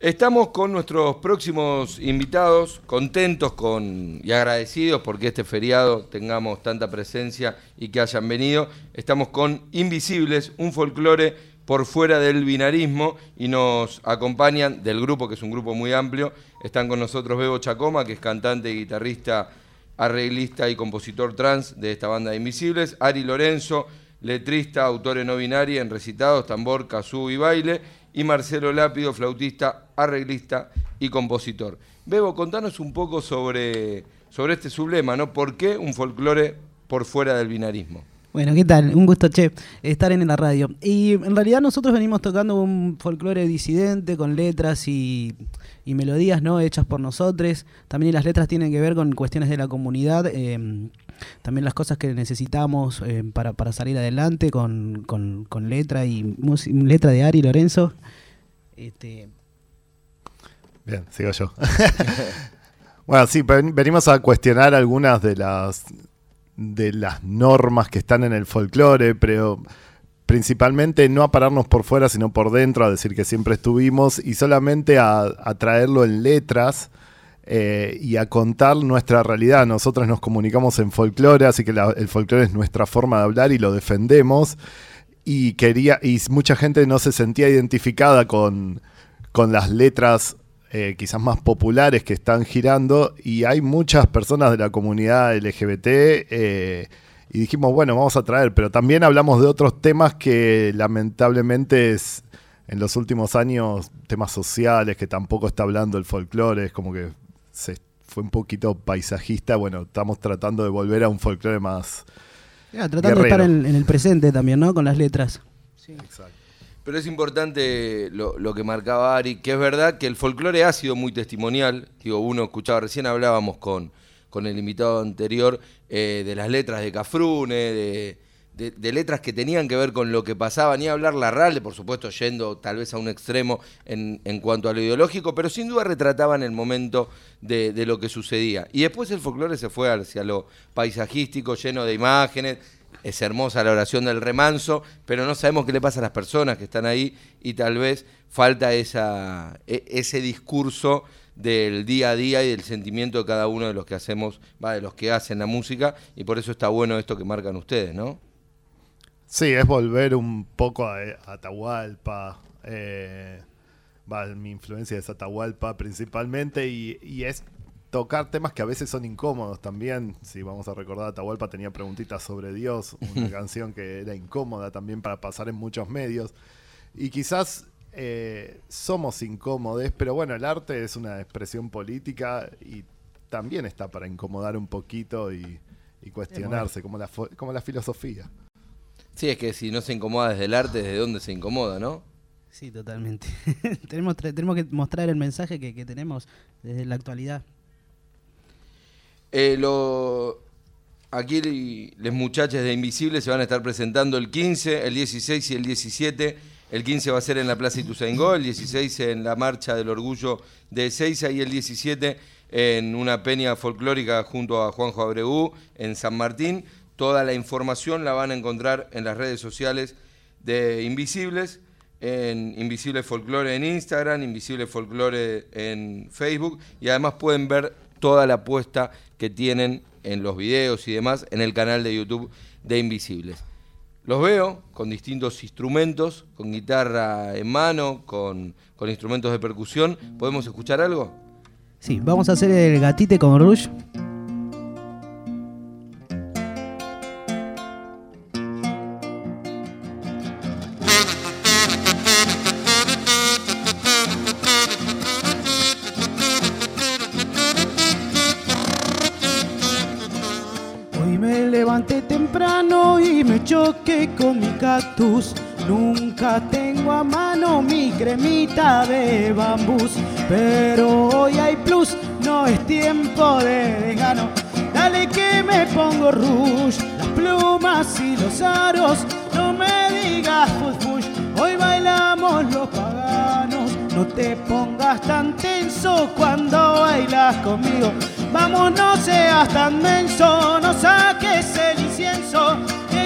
Estamos con nuestros próximos invitados, contentos con, y agradecidos porque este feriado tengamos tanta presencia y que hayan venido. Estamos con Invisibles, un folclore por fuera del binarismo y nos acompañan del grupo, que es un grupo muy amplio. Están con nosotros Bebo Chacoma, que es cantante, guitarrista, arreglista y compositor trans de esta banda de Invisibles. Ari Lorenzo, letrista, autor no binaria en recitados, tambor, kazoo y baile y Marcelo Lápido, flautista, arreglista y compositor. Bebo, contanos un poco sobre, sobre este sublema, ¿no? ¿Por qué un folclore por fuera del binarismo? Bueno, ¿qué tal? Un gusto, che, estar en la radio. Y en realidad nosotros venimos tocando un folclore disidente con letras y, melodías no hechas por nosotros. También las letras tienen que ver con cuestiones de la comunidad. Eh, también las cosas que necesitamos eh, para, para, salir adelante con, con, con letra y letra de Ari Lorenzo. Este... Bien, sigo yo. bueno, sí, venimos a cuestionar algunas de las de las normas que están en el folclore, pero principalmente no a pararnos por fuera, sino por dentro, a decir que siempre estuvimos y solamente a, a traerlo en letras eh, y a contar nuestra realidad. Nosotros nos comunicamos en folclore, así que el folclore es nuestra forma de hablar y lo defendemos. Y quería, y mucha gente no se sentía identificada con, con las letras eh, quizás más populares que están girando. Y hay muchas personas de la comunidad LGBT. Eh, y dijimos, bueno, vamos a traer, pero también hablamos de otros temas que lamentablemente es, en los últimos años, temas sociales que tampoco está hablando el folclore, es como que se fue un poquito paisajista. Bueno, estamos tratando de volver a un folclore más. tratando de estar en, el presente también, ¿no? Con las letras. Sí. Exacto. Pero es importante lo, que marcaba Ari, que es verdad que el folclore ha sido muy testimonial. Digo, uno escuchaba, recién hablábamos con, con el invitado anterior eh, de las letras de Cafrune, de, letras que tenían que ver con lo que pasaba, ni hablar la RAL, por supuesto yendo tal vez a un extremo en, en cuanto a lo ideológico, pero sin duda retrataban el momento de, de, lo que sucedía. Y después el folclore se fue hacia lo paisajístico, lleno de imágenes. Es hermosa la oración del remanso, pero no sabemos qué le pasa a las personas que están ahí y tal vez falta esa, e, ese discurso del día a día y del sentimiento de cada uno de los que hacemos, va, de los que hacen la música, y por eso está bueno esto que marcan ustedes, ¿no? Sí, es volver un poco a, Atahualpa. Eh, mi influencia es Atahualpa principalmente y, es tocar temas que a veces son incómodos también. Si vamos a recordar, Atahualpa tenía preguntitas sobre Dios, una canción que era incómoda también para pasar en muchos medios. Y quizás eh, somos incómodos, pero bueno, el arte es una expresión política y también está para incomodar un poquito y, cuestionarse, como la, como la filosofía. Sí, es que si no se incomoda desde el arte, ¿desde dónde se incomoda, no? Sí, totalmente. tenemos, tenemos que mostrar el mensaje que, tenemos desde la actualidad. Eh, aquí los muchachos de Invisible se van a estar presentando el 15, el 16 y el 17. El 15 va a ser en la Plaza Ituzaingó, el 16 en la Marcha del Orgullo de Ezeiza y el 17 en una peña folclórica junto a Juanjo Abreu en San Martín. Toda la información la van a encontrar en las redes sociales de Invisibles, en Invisible Folklore en Instagram, Invisible Folklore en Facebook y además pueden ver toda la apuesta que tienen en los videos y demás en el canal de YouTube de Invisibles. Los veo con distintos instrumentos, con guitarra en mano, con, con instrumentos de percusión. ¿Podemos escuchar algo? Sí, vamos a hacer el gatite con Rush. Nunca tengo a mano mi cremita de bambús, pero hoy hay plus, no es tiempo de desgano. Dale que me pongo rush, las plumas y los aros, no me digas fush hoy bailamos los paganos. No te pongas tan tenso cuando bailas conmigo. Vamos, no seas tan menso, no saques el incienso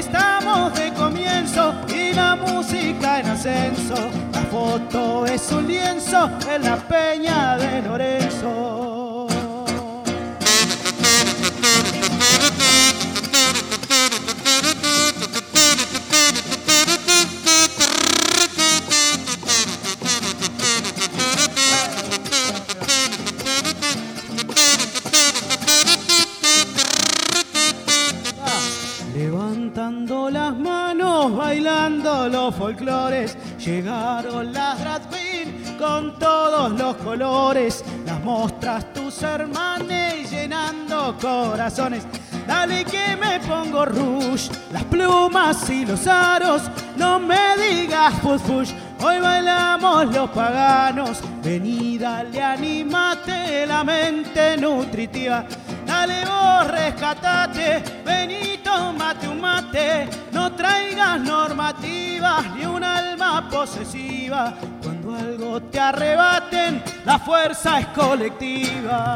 estamos de comienzo y la música en ascenso. La foto es un lienzo en la peña de Lorenzo. Llegaron las drag con todos los colores, las mostras tus hermanes llenando corazones. Dale que me pongo rouge, las plumas y los aros, no me digas push. Hoy bailamos los paganos, vení dale, animate la mente nutritiva. Dale vos, rescatate, vení, tomate un mate. No traigas normativas ni un alma posesiva. Cuando algo te arrebaten, la fuerza es colectiva.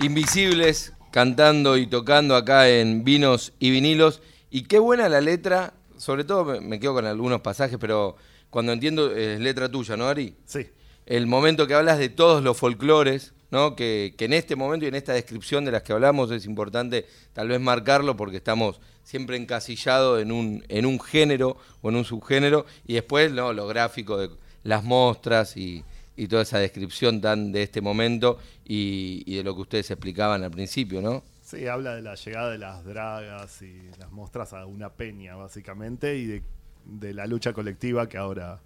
Invisibles cantando y tocando acá en Vinos y Vinilos. Y qué buena la letra, sobre todo me quedo con algunos pasajes, pero cuando entiendo es letra tuya, ¿no, Ari? Sí. El momento que hablas de todos los folclores, ¿no? Que, que en este momento y en esta descripción de las que hablamos es importante tal vez marcarlo porque estamos siempre encasillados en un, en un género o en un subgénero y después ¿no? lo gráfico de las mostras y, toda esa descripción tan de este momento y, y de lo que ustedes explicaban al principio, ¿no? Sí, habla de la llegada de las dragas y las mostras a una peña, básicamente, y de la lucha colectiva que ahora.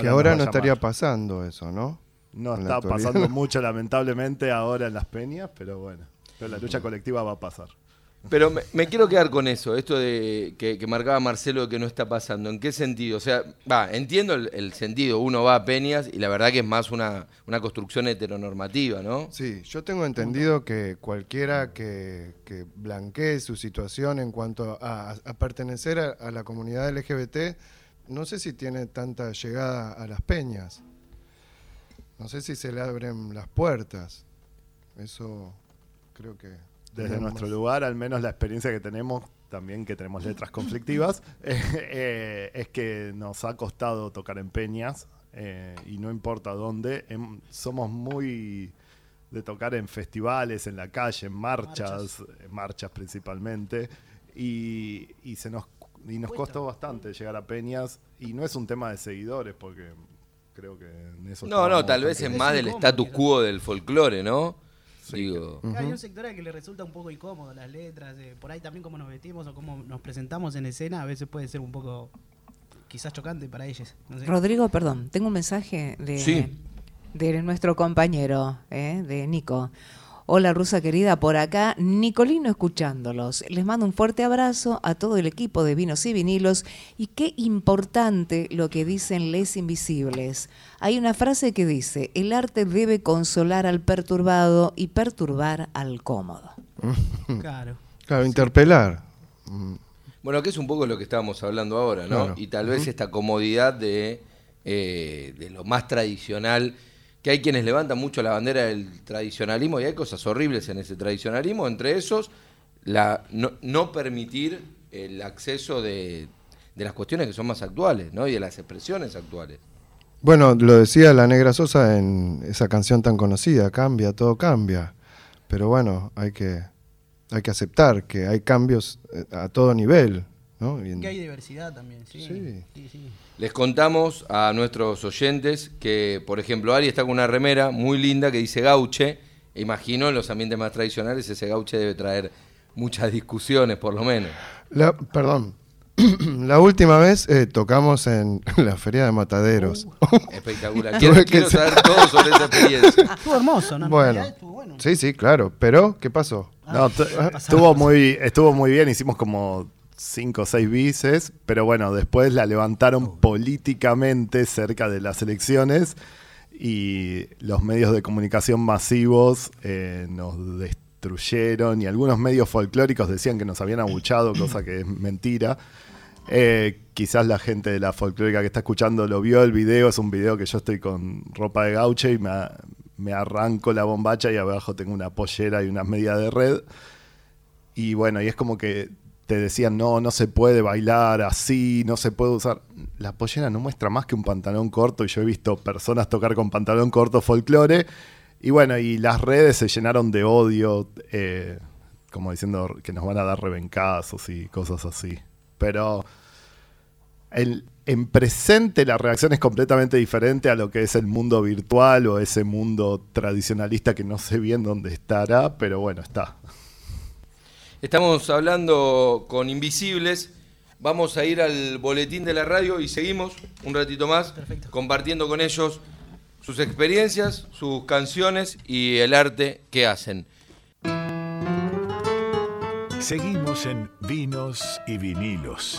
Que ahora no estaría llamar. pasando eso, ¿no? No en está pasando mucho, lamentablemente, ahora en las peñas, pero bueno. Pero la lucha colectiva va a pasar. Pero me, me quiero quedar con eso, esto de que, que marcaba Marcelo de que no está pasando. ¿En qué sentido? O sea, va, entiendo el, el sentido. Uno va a Peñas y la verdad que es más una, una construcción heteronormativa, ¿no? Sí, yo tengo entendido que cualquiera que, que blanquee su situación en cuanto a, a pertenecer a, a la comunidad LGBT, no sé si tiene tanta llegada a las peñas. No sé si se le abren las puertas. Eso creo que... Desde tenemos- nuestro lugar, al menos la experiencia que tenemos, también que tenemos letras conflictivas, eh, eh, es que nos ha costado tocar en peñas eh, y no importa dónde. em- somos muy de tocar en festivales, en la calle, en marchas, en marchas principalmente, y, y se nos y nos costó bastante llegar a peñas y no es un tema de seguidores porque creo que en eso No, no, tal vez es más del status quo del folclore, ¿no? Digo, Hay un sector al que le resulta un poco incómodo las letras, eh, por ahí también cómo nos vestimos o cómo nos presentamos en escena, a veces puede ser un poco quizás chocante para ellos. no sé. Rodrigo, perdón, tengo un mensaje de, Sí. de nuestro compañero, eh, de Nico. Hola, Rusa querida, por acá, Nicolino escuchándolos. Les mando un fuerte abrazo a todo el equipo de Vinos y Vinilos y qué importante lo que dicen Les Invisibles. Hay una frase que dice, el arte debe consolar al perturbado y perturbar al cómodo. Claro. Claro, interpelar. Bueno, que es un poco lo que estábamos hablando ahora, ¿no? Claro. Y tal vez esta comodidad de, eh, de lo más tradicional, que hay quienes levantan mucho la bandera del tradicionalismo y hay cosas horribles en ese tradicionalismo, entre esos, la, no, no permitir el acceso de, de las cuestiones que son más actuales, ¿no? Y de las expresiones actuales. Bueno, lo decía la Negra Sosa en esa canción tan conocida, cambia, todo cambia. Pero bueno, hay que, hay que aceptar que hay cambios eh, a todo nivel. ¿No? Y en- Que hay diversidad también, sí. Sí. Sí, sí. Les contamos a nuestros oyentes que, por ejemplo, Ari está con una remera muy linda que dice gauche. Imagino en los ambientes más tradicionales ese gauche debe traer muchas discusiones, por lo menos. La, perdón. la última vez eh, tocamos en la Feria de Mataderos. Espectacular. Quiero, quiero saber todo sobre esa experiencia. Estuvo hermoso, ¿no? En Bueno. estuvo bueno. sí, sí, claro. Pero, ¿qué pasó? No, tu- estuvo muy, estuvo muy bien, hicimos como cinco o seis bices, pero bueno, después la levantaron políticamente cerca de las elecciones y los medios de comunicación masivos eh, nos destruyeron y algunos medios folclóricos decían que nos habían abuchado, cosa que es mentira. Eh, quizás la gente de la folclórica que está escuchando lo vio el video, es un video que yo estoy con ropa de gauche y me, me arranco la bombacha y abajo tengo una pollera y una media de red. Y bueno, y es como que te decían, no, no se puede bailar así, no se puede usar. La pollera no muestra más que un pantalón corto y yo he visto personas tocar con pantalón corto folclore. Y bueno, y las redes se llenaron de odio, eh, como diciendo que nos van a dar rebencazos y cosas así. Pero en presente la reacción es completamente diferente a lo que es el mundo virtual o ese mundo tradicionalista que no sé bien dónde estará, pero bueno, está. Estamos hablando con Invisibles. Vamos a ir al boletín de la radio y seguimos un ratito más compartiendo con ellos sus experiencias, sus canciones y el arte que hacen. Seguimos en Vinos y Vinilos.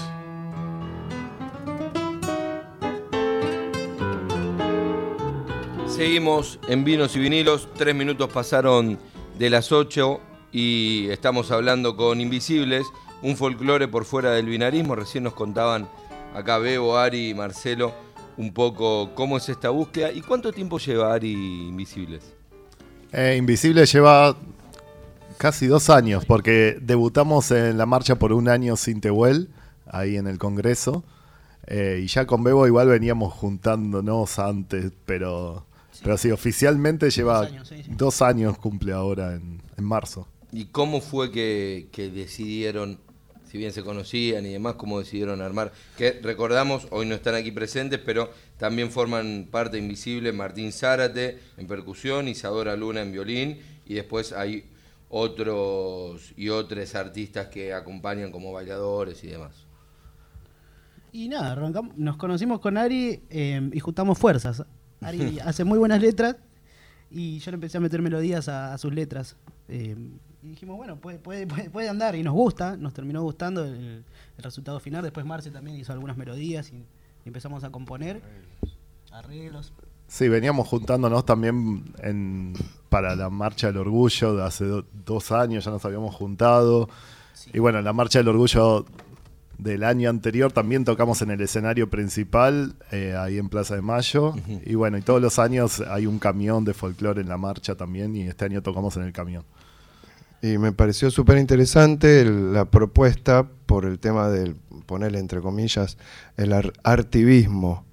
Seguimos en Vinos y Vinilos. Tres minutos pasaron de las 8 y estamos hablando con Invisibles, un folclore por fuera del binarismo. Recién nos contaban acá Bebo, Ari y Marcelo un poco cómo es esta búsqueda y cuánto tiempo lleva Ari Invisibles. Eh, Invisible lleva casi dos años, porque debutamos en la marcha por un año sin Tehuel, ahí en el Congreso. eh, y ya con Bebo igual veníamos juntándonos antes, pero, pero sí, oficialmente lleva Dos años, sí, sí. dos años cumple ahora en, en marzo. ¿Y cómo fue que, que decidieron, si bien se conocían y demás, cómo decidieron armar? Que recordamos, hoy no están aquí presentes, pero también forman parte invisible Martín Zárate en percusión, Isadora Luna en violín, y después hay otros y otros artistas que acompañan como bailadores y demás. Y nada, arrancamos, nos conocimos con Ari eh, y juntamos fuerzas. Ari hace muy buenas letras y yo le empecé a meter melodías a, a sus letras. Eh, y dijimos, bueno, puede, puede, puede, puede andar y nos gusta, nos terminó gustando el, el resultado final. Después Marce también hizo algunas melodías y, empezamos a componer. Arreglos. Sí, veníamos juntándonos también en- para la Marcha del Orgullo de hace do- dos años, ya nos habíamos juntado. Y bueno, en la Marcha del Orgullo del año anterior también tocamos en el escenario principal, eh, ahí en Plaza de Mayo. Y bueno, y todos los años hay un camión de folclore en la marcha también, y este año tocamos en el camión. Y me pareció súper interesante el- la propuesta por el tema del, ponerle entre comillas, el ar- artivismo.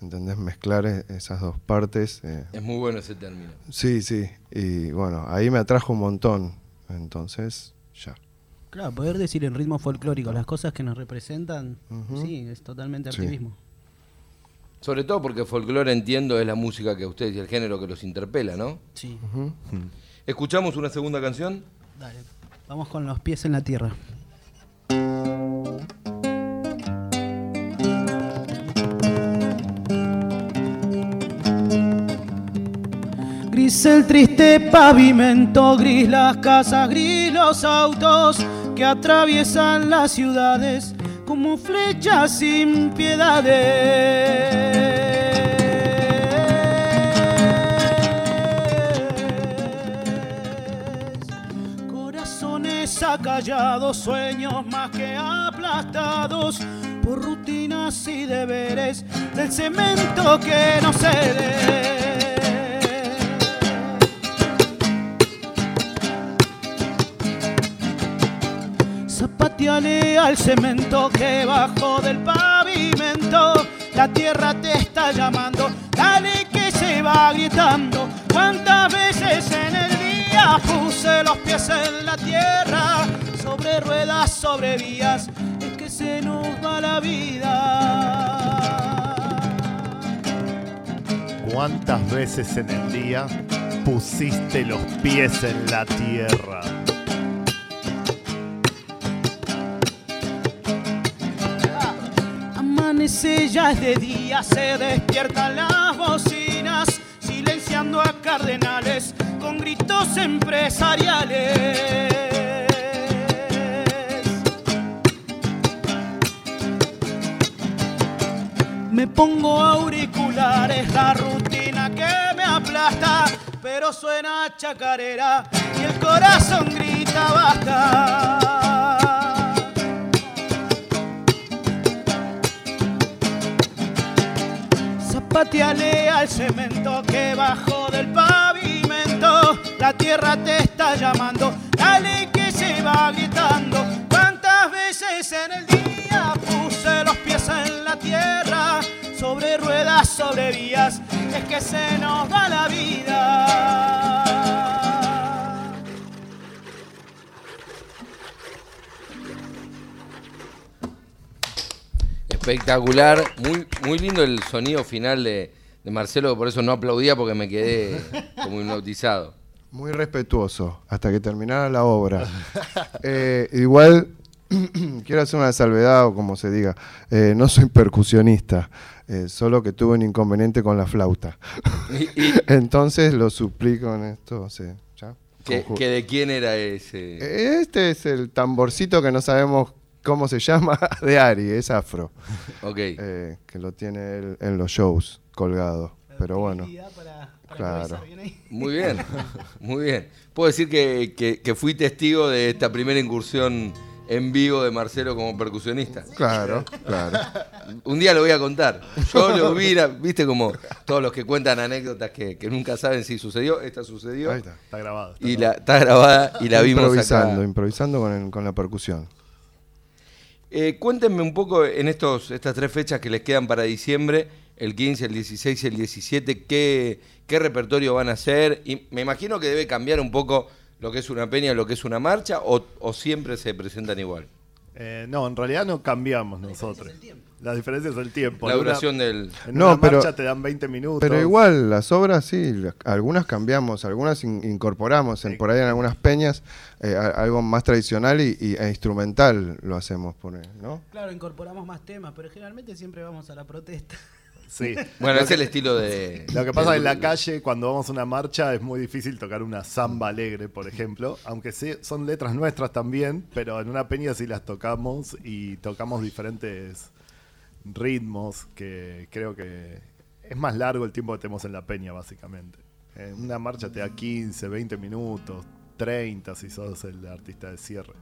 ¿Entendés? Mezclar esas dos partes. eh, Es muy bueno ese término. Sí, sí. Y bueno, ahí me atrajo un montón. Entonces, ya. Claro, poder decir en ritmo folclórico las cosas que nos representan, sí, es totalmente Sí. activismo. Sobre todo porque folclore, entiendo, es la música que ustedes y el género que los interpela, ¿no? Sí. ¿Escuchamos una segunda canción? Vamos con los pies en la tierra. Gris el triste pavimento, gris las casas, gris los autos que atraviesan las ciudades como flechas sin piedades. Acallados, sueños más que aplastados por rutinas y deberes del cemento que no cede. Zapateale al cemento que bajo del pavimento la tierra te está llamando. Dale que se va gritando. Puse los pies en la tierra? Sobre ruedas, sobre vías, es que se nos va la vida. ¿Cuántas veces en el día pusiste los pies en la tierra? Amanece ya es de día, se despiertan las bocinas, silenciando a cardenales gritos empresariales. Me pongo auriculares, la rutina que me aplasta, pero suena chacarera y el corazón grita basta. Zapateale al cemento que bajo del pavimento la tierra te está llamando. Dale que se va gritando. ¿Cuántas veces en el día puse los pies en la tierra, sobre ruedas, sobre vías, es que se nos va la vida. Espectacular, muy, muy lindo el sonido final de, de Marcelo, que por eso no aplaudía porque me quedé como hipnotizado. Muy respetuoso, hasta que terminara la obra. Eh, igual, quiero hacer una salvedad o como se diga, eh, no soy percusionista, eh, solo que tuve un inconveniente con la flauta. Y- y- Entonces lo suplí con esto, sí, ¿ya? ¿Que, de quién era ese? Este es el tamborcito que no sabemos cómo se llama de Ari, es afro, Ok. eh, que lo tiene él en los shows colgado. Pero bueno, Para, para Claro. improvisar bien ahí. Muy bien, muy bien. Puedo decir que, que- que fui testigo de esta primera incursión en vivo de Marcelo como percusionista. claro, claro. Un día lo voy a contar. Yo lo hubiera, viste como todos los que cuentan anécdotas que, que nunca saben si sucedió, esta sucedió. Ahí está. Está grabado. está Y grabado. la, está grabada y la vimos improvisando, acá. improvisando con, el- con la percusión. Eh, cuéntenme un poco en estos, estas tres fechas que les quedan para diciembre, el 15, el 16 y el 17, qué, qué repertorio van a hacer. Y me imagino que debe cambiar un poco lo que es una peña, lo que es una marcha, o, o siempre se presentan igual. Eh, no, en realidad no cambiamos nosotros. La diferencia es el tiempo. La En una- duración del... En No, una pero- marcha te dan 20 minutos. Pero igual, las obras sí, las- algunas cambiamos, algunas in- incorporamos, en, por ahí en algunas peñas, eh, a- algo más tradicional y, y- e instrumental lo hacemos, por ¿no? Claro, incorporamos más temas, pero generalmente siempre vamos a la protesta. Sí. Bueno, es el estilo de... Lo que pasa en la calle, cuando vamos a una marcha, es muy difícil tocar una samba alegre, por ejemplo. Aunque sí, son letras nuestras también, pero en una peña sí las tocamos y tocamos diferentes ritmos que creo que es más largo el tiempo que tenemos en la peña, básicamente. En una marcha te da 15, 20 minutos, 30 si sos el artista de cierre.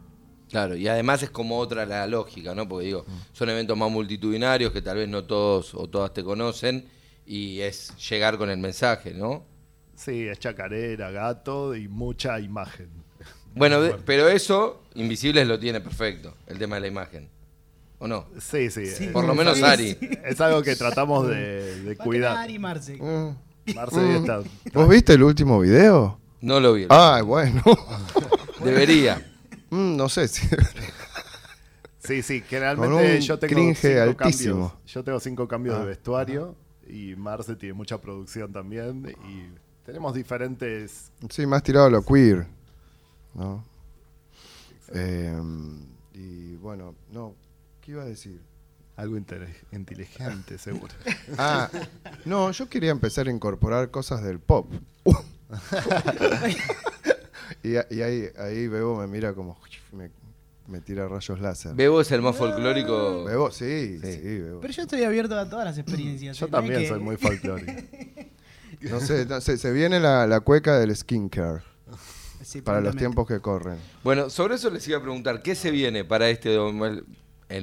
Claro, y además es como otra la lógica, ¿no? Porque digo, son eventos más multitudinarios que tal vez no todos o todas te conocen y es llegar con el mensaje, ¿no? Sí, es chacarera, gato y mucha imagen. Bueno, de- pero eso, Invisibles lo tiene perfecto, el tema de la imagen. ¿O no? Sí, sí. eh, Por lo menos Sí, Ari. Es algo que tratamos de, de Va a cuidar. Ari Marce. Mm. Marce está. ¿Vos viste el último video? No lo vi. Ah, bueno. Debería. Mm, no sé si... Sí, sí, generalmente yo tengo cinco altísimo. cambios. Yo tengo cinco cambios Ah, de vestuario y Marce tiene mucha producción también y tenemos diferentes. Sí, más tirado a lo queer, ¿no? Eh, y bueno, no, ¿qué iba a decir? Algo inteligente, seguro. Ah, no, yo quería empezar a incorporar cosas del pop. y ahí, ahí Bebo me mira como... Me, me tira rayos láser. Bebo es el más folclórico. Bebo, sí, sí, Sí. Bebo. Pero yo estoy abierto a todas las experiencias. Yo ¿eh? También que- soy muy folclórico. No sé, no sé, se viene la, la cueca del skincare Sí, para los tiempos que corren. Bueno, sobre eso les iba a preguntar, ¿qué se viene para este... En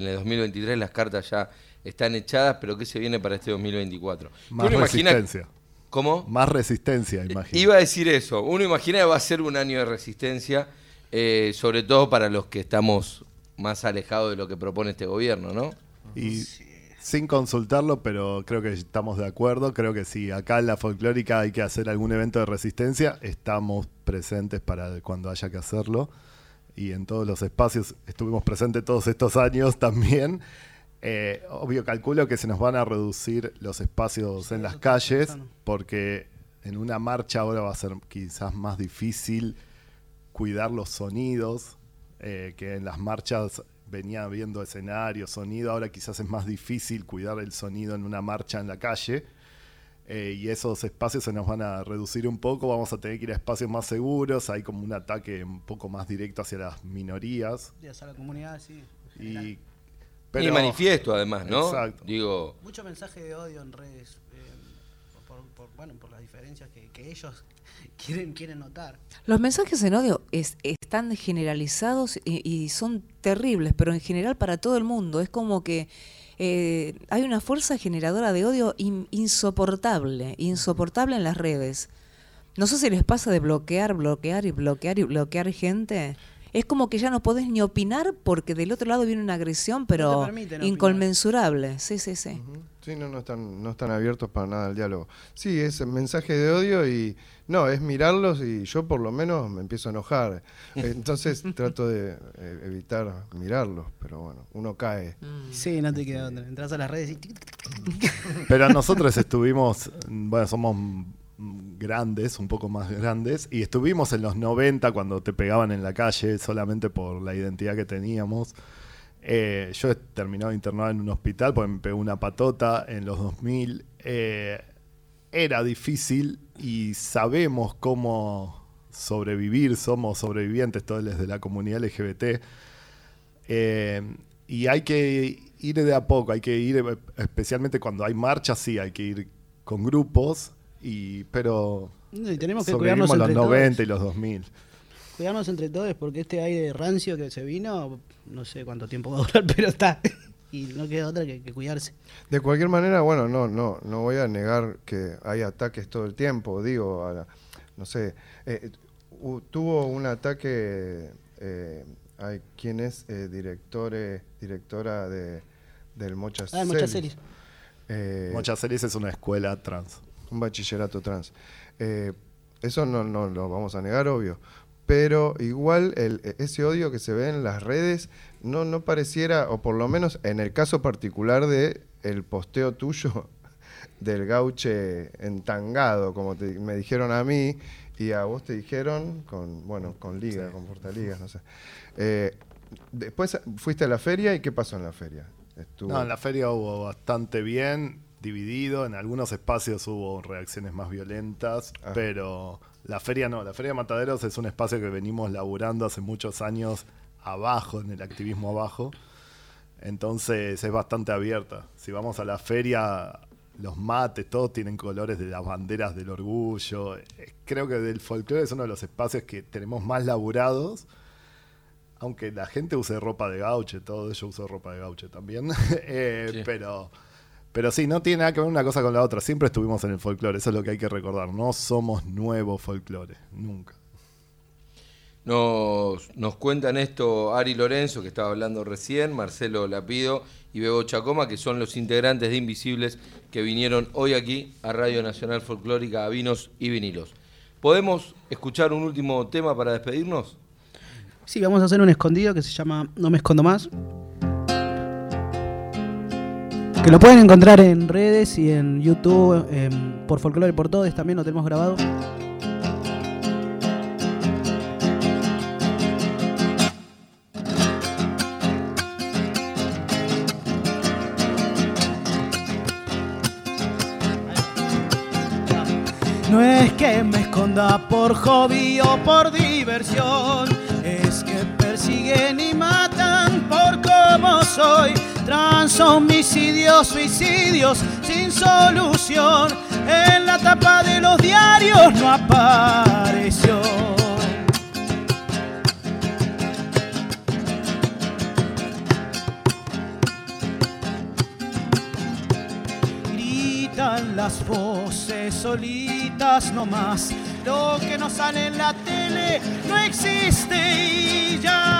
el 2023 las cartas ya están echadas, pero ¿qué se viene para este 2024? Más imagina- resistencia. ¿Cómo? Más resistencia, imagino. Iba a decir eso. Uno imagina que va a ser un año de resistencia, eh, sobre todo para los que estamos más alejados de lo que propone este gobierno, ¿no? Y sin consultarlo, pero creo que estamos de acuerdo. Creo que si acá en la folclórica hay que hacer algún evento de resistencia, estamos presentes para cuando haya que hacerlo. Y en todos los espacios estuvimos presentes todos estos años también. Eh, obvio, calculo que se nos van a reducir los espacios en las calles, porque en una marcha ahora va a ser quizás más difícil cuidar los sonidos, eh, que en las marchas venía viendo escenario, sonido, ahora quizás es más difícil cuidar el sonido en una marcha en la calle. eh, y esos espacios se nos van a reducir un poco, vamos a tener que ir a espacios más seguros, hay como un ataque un poco más directo hacia las minorías. Sí, hacia la comunidad, sí. Y, general. y manifiesto además, ¿no? Exacto. Digo, Mucho mensaje de odio en redes. eh, por, por- bueno, por las diferencias que, que ellos quieren, quieren notar. Los mensajes en odio es- están generalizados y, y son terribles, pero en general para todo el mundo. Es como que eh, hay una fuerza generadora de odio in- insoportable, insoportable en las redes. No sé si les pasa de bloquear, bloquear y bloquear y bloquear gente. Es como que ya no podés ni opinar porque del otro lado viene una agresión, pero opinar. inconmensurable. Sí, sí, sí. Sí, no, no están, no están abiertos para nada al diálogo. Sí, es mensaje de odio y no, es mirarlos y yo por lo menos me empiezo a enojar. Entonces trato de eh, evitar mirarlos, pero bueno, uno cae. Sí, no te queda otra. Entras a las redes y... tic, tic, tic. Pero nosotros estuvimos, bueno, somos mm, grandes, un poco más grandes, y estuvimos en los 90 cuando te pegaban en la calle solamente por la identidad que teníamos. Eh, yo he terminado internado en un hospital porque me pegó una patota en los 2000. Eh, era difícil y sabemos cómo sobrevivir, somos sobrevivientes todos desde la comunidad LGBT. Eh, y hay que ir de a poco, hay que ir, eh, especialmente cuando hay marchas, sí, hay que ir con grupos, y, pero No, y tenemos que cuidarnos los entre 90 todos. y los 2000. Cuidarnos entre todos porque este aire rancio que se vino, no sé cuánto tiempo va a durar, pero está. Y no queda otra que, que cuidarse. De cualquier manera, bueno, no, no, no voy a negar que hay ataques todo el tiempo. Digo, a la- no sé, eh, tuvo un ataque. Eh, ay, ¿Quién es eh, directora de, del Mocha Ah, el Mochacelis. Eh, Mochacelis es una escuela trans. Un bachillerato trans. Eh, eso no, no lo vamos a negar, obvio. Pero igual el- ese odio que se ve en las redes no, no pareciera, o por lo menos en el caso particular de el posteo tuyo del gauche entangado, como te- me dijeron a mí, y a vos te dijeron con, bueno, con liga, con portaligas, no sé. Eh, después fuiste a la feria y ¿qué pasó en la feria? Estuvo- No, en la feria hubo bastante bien, dividido. En algunos espacios hubo reacciones más violentas, Ah. pero la feria no. La feria de Mataderos es un espacio que venimos laburando hace muchos años abajo, en el activismo abajo. Entonces es bastante abierta. Si vamos a la feria, los mates, todos tienen colores de las banderas del orgullo. Eh, Creo que del folclore es uno de los espacios que tenemos más laburados. Aunque la gente use ropa de gauche, todo yo uso ropa de gauche también. Eh, Sí. pero, pero sí, no tiene nada que ver una cosa con la otra. Siempre estuvimos en el folclore, eso es lo que hay que recordar. No somos nuevo folclore, nunca. Nos, nos cuentan esto Ari Lorenzo, que estaba hablando recién, Marcelo Lapido y Bebo Chacoma, que son los integrantes de Invisibles que vinieron hoy aquí a Radio Nacional Folclórica, a Vinos y Vinilos. ¿Podemos escuchar un último tema para despedirnos? Sí, vamos a hacer un escondido que se llama No me escondo más. Que lo pueden encontrar en redes y en YouTube, em, por Folklore por Todes también lo tenemos grabado. No es que me esconda por hobby o por diversión, es que persiguen y matan por cómo soy. Trans homicidios, suicidios sin solución. En la tapa de los diarios no apareció. Gritan las voces solitas nomás. Lo que no sale en la tele no existe y ya.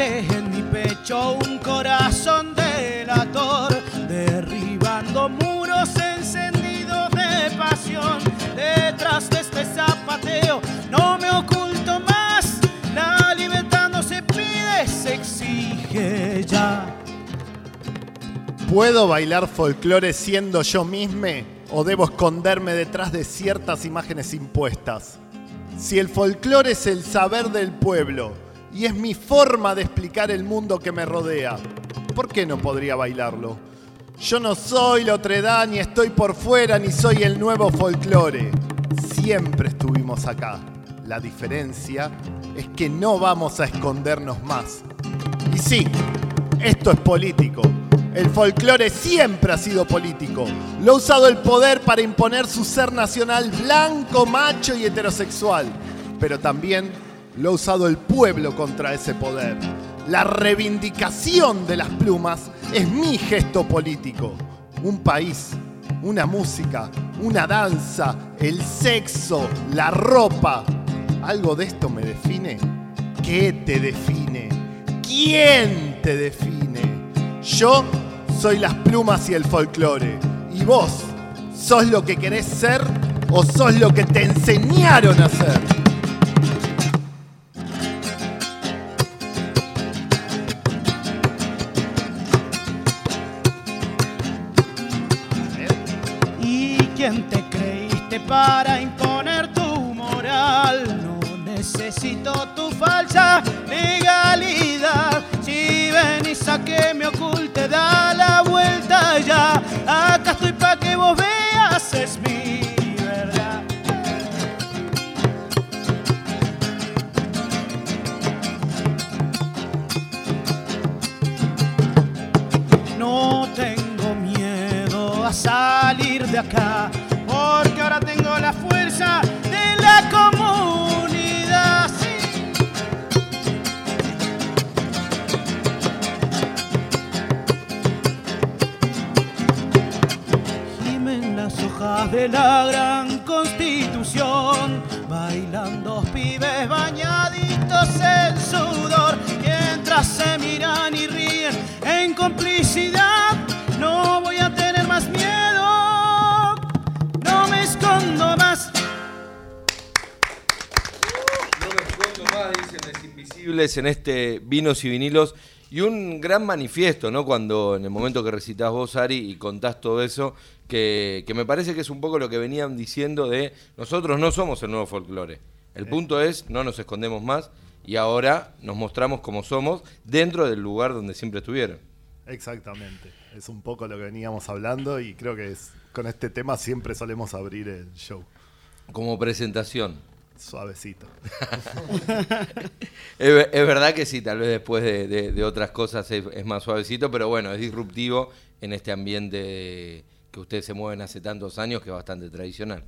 Late en mi pecho un corazón delator, derribando muros encendidos de pasión. Detrás de este zapateo no me oculto más, la libertad no se pide, se exige ya. ¿Puedo bailar folclore siendo yo misma o debo esconderme detrás de ciertas imágenes impuestas? Si el folclore es el saber del pueblo y es mi forma de explicar el mundo que me rodea, ¿por qué no podría bailarlo? Yo no soy Lotredá, ni estoy por fuera, ni soy el nuevo folclore. Siempre estuvimos acá. La diferencia es que no vamos a escondernos más. Y sí, esto es político. El folclore siempre ha sido político. Lo ha usado el poder para imponer su ser nacional blanco, macho y heterosexual. Pero también lo ha usado el pueblo contra ese poder. La reivindicación de las plumas es mi gesto político. un país, una música, una danza, el sexo, la ropa. ¿Algo de esto me define? ¿Qué te define? ¿Quién te define? Yo soy las plumas y el folclore. ¿Y vos? ¿Sos lo que querés ser o sos lo que te enseñaron a ser? Para imponer tu moral? No necesito tu falsa legalidad. Si venís a que me oculte, da la vuelta ya. Acá estoy pa' que vos veas, es mi verdad. No tengo miedo a salir de acá, de la gran constitución, bailando pibes bañaditos en sudor, mientras se miran y ríen en complicidad. No voy a tener más miedo, no me escondo más. No me escondo más, dicen los invisibles en este Vinos y Vinilos. Y un gran manifiesto, ¿no? Cuando en el momento que recitas vos, Ari, y contás todo eso, que, que me parece que es un poco lo que venían diciendo de nosotros no somos el nuevo folclore. El punto es, no nos escondemos más y ahora nos mostramos como somos dentro del lugar donde siempre estuvieron. Exactamente. Es un poco lo que veníamos hablando y creo que es, con este tema siempre solemos abrir el show. Como presentación. Suavecito. Es, ve- es verdad que sí, tal vez después de, de- de otras cosas es, es más suavecito, pero bueno, es disruptivo en este ambiente que ustedes se mueven hace tantos años que es bastante tradicional.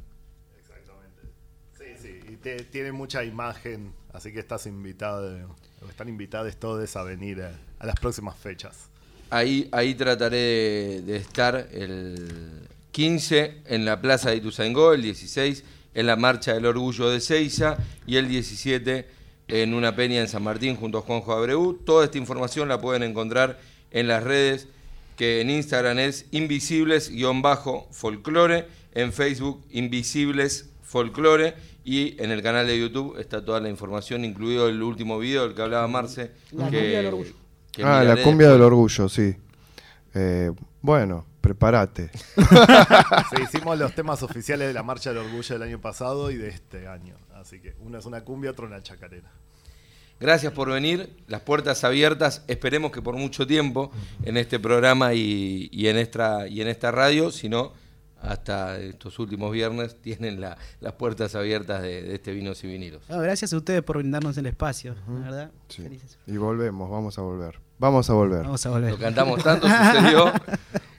Sí, sí. Y te- tiene mucha imagen, así que estás invitado, están invitados todos a venir a, a las próximas fechas. Ahí, ahí trataré de, de estar el 15 en la Plaza de Ituzaingó, el 16 en la Marcha del Orgullo de Ceiza y el 17 en una peña en San Martín junto a Juanjo Abreu. Toda esta información la pueden encontrar en las redes que en Instagram es invisibles-folclore, en Facebook invisibles folclore y en el canal de YouTube está toda la información, incluido el último video del que hablaba Marce. La que- cumbia del orgullo. que ah, la cumbia después. del orgullo, sí. Eh, bueno, prepárate. Sí, hicimos los temas oficiales de la Marcha del Orgullo del año pasado y de este año. Así que uno es una cumbia, otro una chacarera. Gracias por venir, las puertas abiertas, esperemos que por mucho tiempo en este programa y, y en, esta, y en esta radio, si no, hasta estos últimos viernes tienen la- las puertas abiertas de, de este Vinos y Vinilos. Ah, gracias a ustedes por brindarnos el espacio, la ¿verdad? Sí. Felices. Y volvemos, vamos a volver. Vamos a volver. Vamos a volver. Lo cantamos tanto, sucedió.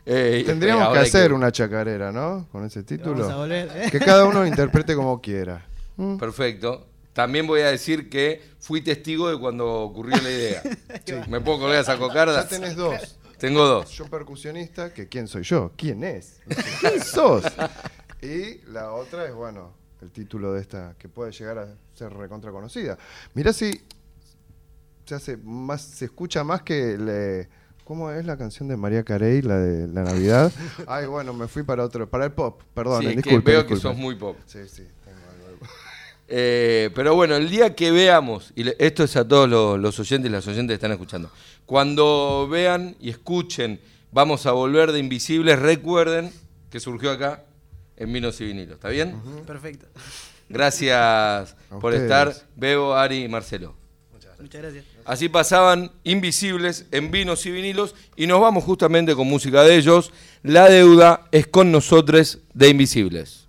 eh, y Tendríamos que hacer una chacarera, ¿no? Con ese título. Vamos a volver. ¿eh? Que cada uno interprete como quiera. Mm. Perfecto. También voy a decir que fui testigo de cuando ocurrió la idea. ¿Me puedo colgar esa cocarda? Ya tenés dos. Tengo dos. Yo percusionista, que quién soy yo, quién es, quién sos. Y la otra es, bueno, el título de esta, que puede llegar a ser recontra conocida. Mirá si se hace más, se escucha más que le, ¿cómo es la canción de María Carey, la de la Navidad? Ay, bueno, me fui para otro, para el pop, perdón, Sí, es que disculpe. veo que disculpe. sos muy pop. Sí, sí, tengo algo. Eh, pero bueno, el día que veamos, y esto es a todos los, los oyentes y las oyentes que están escuchando, cuando vean y escuchen, vamos a volver de Invisibles, recuerden que surgió acá en Vinos y Vinilos, ¿está bien? Perfecto. Gracias por ustedes. estar, Bebo, Ari y Marcelo. Muchas gracias. Así pasaban Invisibles en Vinos y Vinilos y nos vamos justamente con música de ellos. La deuda es con nosotros de Invisibles.